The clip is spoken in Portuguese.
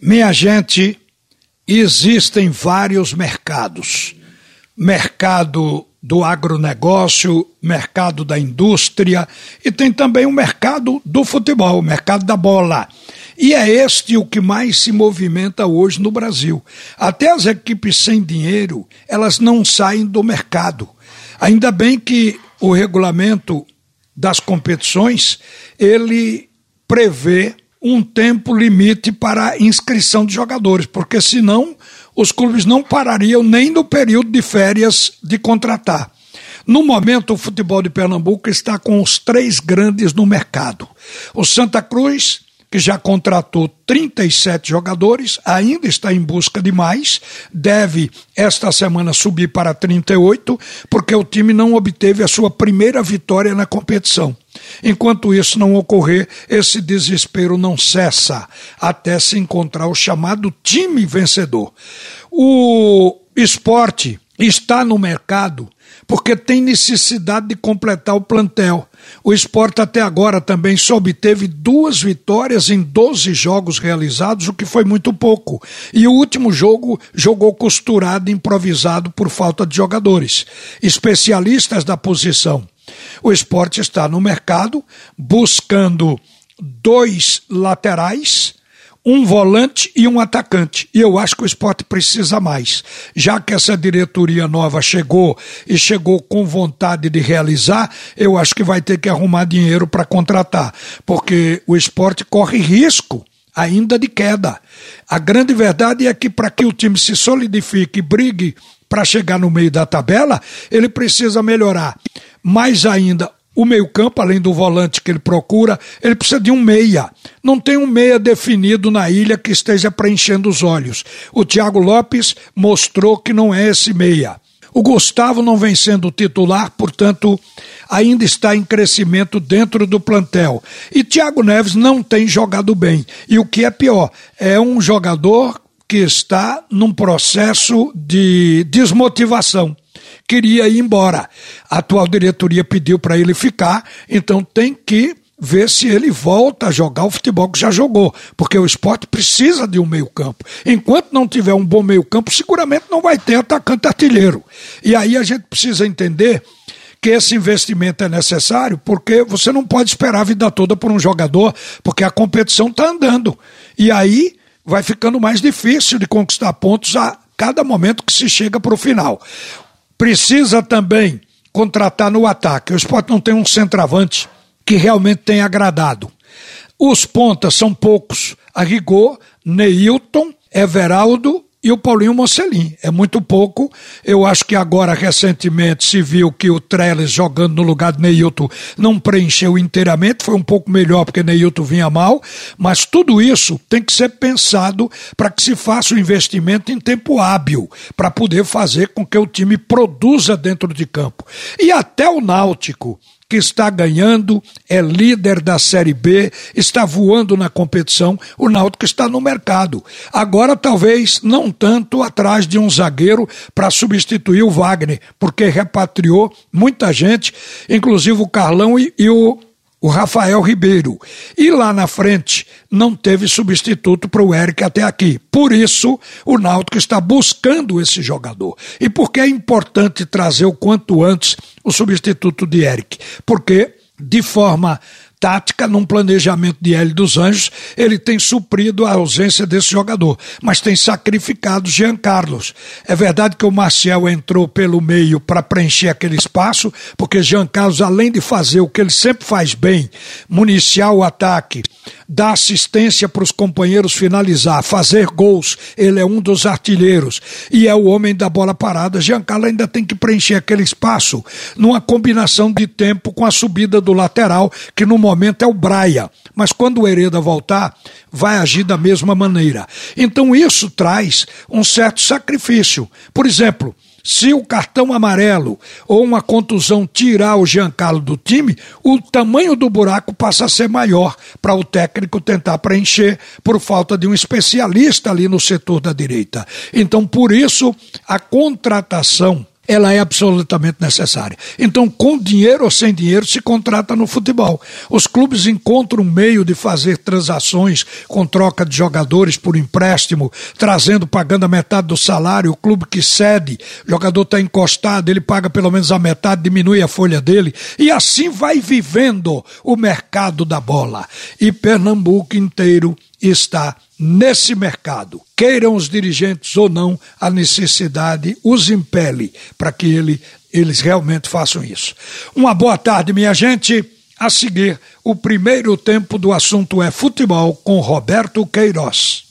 Minha gente, existem vários mercados. Mercado do agronegócio, mercado da indústria e tem também o mercado do futebol, o mercado da bola. E é este o que mais se movimenta hoje no Brasil. Até as equipes sem dinheiro, elas não saem do mercado. Ainda bem que o regulamento das competições, ele prevê um tempo limite para inscrição de jogadores, porque senão os clubes não parariam nem no período de férias de contratar. No momento, o futebol de Pernambuco está com os três grandes no mercado. O Santa Cruz, que já contratou 37 jogadores, ainda está em busca de mais, deve esta semana subir para 38, porque o time não obteve a sua primeira vitória na competição. Enquanto isso não ocorrer, esse desespero não cessa até se encontrar o chamado time vencedor. O esporte está no mercado porque tem necessidade de completar o plantel. O esporte até agora também só obteve duas vitórias em 12 jogos realizados, o que foi muito pouco. E o último jogo jogou costurado, improvisado por falta de jogadores. Especialistas da posição. O esporte está no mercado buscando dois laterais um volante e um atacante. E eu acho que o esporte precisa mais. Já que essa diretoria nova chegou e chegou com vontade de realizar, eu acho que vai ter que arrumar dinheiro para contratar. Porque o esporte corre risco ainda de queda. A grande verdade é que para que o time se solidifique e brigue para chegar no meio da tabela, ele precisa melhorar mais ainda o meio-campo, além do volante que ele procura, ele precisa de um meia. Não tem um meia definido na ilha que esteja preenchendo os olhos. O Thiago Lopes mostrou que não é esse meia. O Gustavo não vem sendo titular, portanto, ainda está em crescimento dentro do plantel. E Thiago Neves não tem jogado bem. E o que é pior, é um jogador que está num processo de desmotivação queria ir embora. A atual diretoria pediu para ele ficar, então tem que ver se ele volta a jogar o futebol que já jogou, porque o esporte precisa de um meio-campo. Enquanto não tiver um bom meio-campo, seguramente não vai ter atacante artilheiro. E aí a gente precisa entender que esse investimento é necessário, porque você não pode esperar a vida toda por um jogador, porque a competição está andando. E aí vai ficando mais difícil de conquistar pontos a cada momento que se chega para o final precisa também contratar no ataque. O esporte não tem um centroavante que realmente tenha agradado. Os pontas são poucos. A rigor, Neilton, Everaldo e o Paulinho Mocelin. É muito pouco. Eu acho que agora, recentemente, se viu que o Trellis jogando no lugar de Neilton não preencheu inteiramente, foi um pouco melhor porque Neilton vinha mal, mas tudo isso tem que ser pensado para que se faça o investimento em tempo hábil, para poder fazer com que o time produza dentro de campo. E até o Náutico que está ganhando, é líder da Série B, está voando na competição, o Náutico está no mercado. Agora, talvez não tanto atrás de um zagueiro para substituir o Wagner, porque repatriou muita gente, inclusive o Carlão e, e o o Rafael Ribeiro. E lá na frente não teve substituto para o Eric até aqui. Por isso, o Náutico está buscando esse jogador. E por que é importante trazer o quanto antes o substituto de Eric? Porque, de forma tática, num planejamento de Hélio dos Anjos, ele tem suprido a ausência desse jogador, mas tem sacrificado Jean Carlos. É verdade que o Marcial entrou pelo meio para preencher aquele espaço, porque Jean Carlos, além de fazer o que ele sempre faz bem, municiar o ataque, dar assistência para os companheiros finalizar, fazer gols, ele é um dos artilheiros e é o homem da bola parada. Jean Carlos ainda tem que preencher aquele espaço numa combinação de tempo com a subida do lateral, que no momento é o Braia, mas quando o Hereda voltar, vai agir da mesma maneira. Então isso traz um certo sacrifício. Por exemplo, se o cartão amarelo ou uma contusão tirar o Giancarlo do time, o tamanho do buraco passa a ser maior para o técnico tentar preencher por falta de um especialista ali no setor da direita. Então, por isso, a contratação ela é absolutamente necessária. Então, com dinheiro ou sem dinheiro, se contrata no futebol. Os clubes encontram um meio de fazer transações com troca de jogadores por empréstimo, trazendo, pagando a metade do salário, o clube que cede, o jogador está encostado, ele paga pelo menos a metade, diminui a folha dele, e assim vai vivendo o mercado da bola. E Pernambuco inteiro está nesse mercado. Queiram os dirigentes ou não, a necessidade os impele para que ele, eles realmente façam isso. Uma boa tarde, minha gente. A seguir, o primeiro tempo do assunto é futebol com Roberto Queiroz.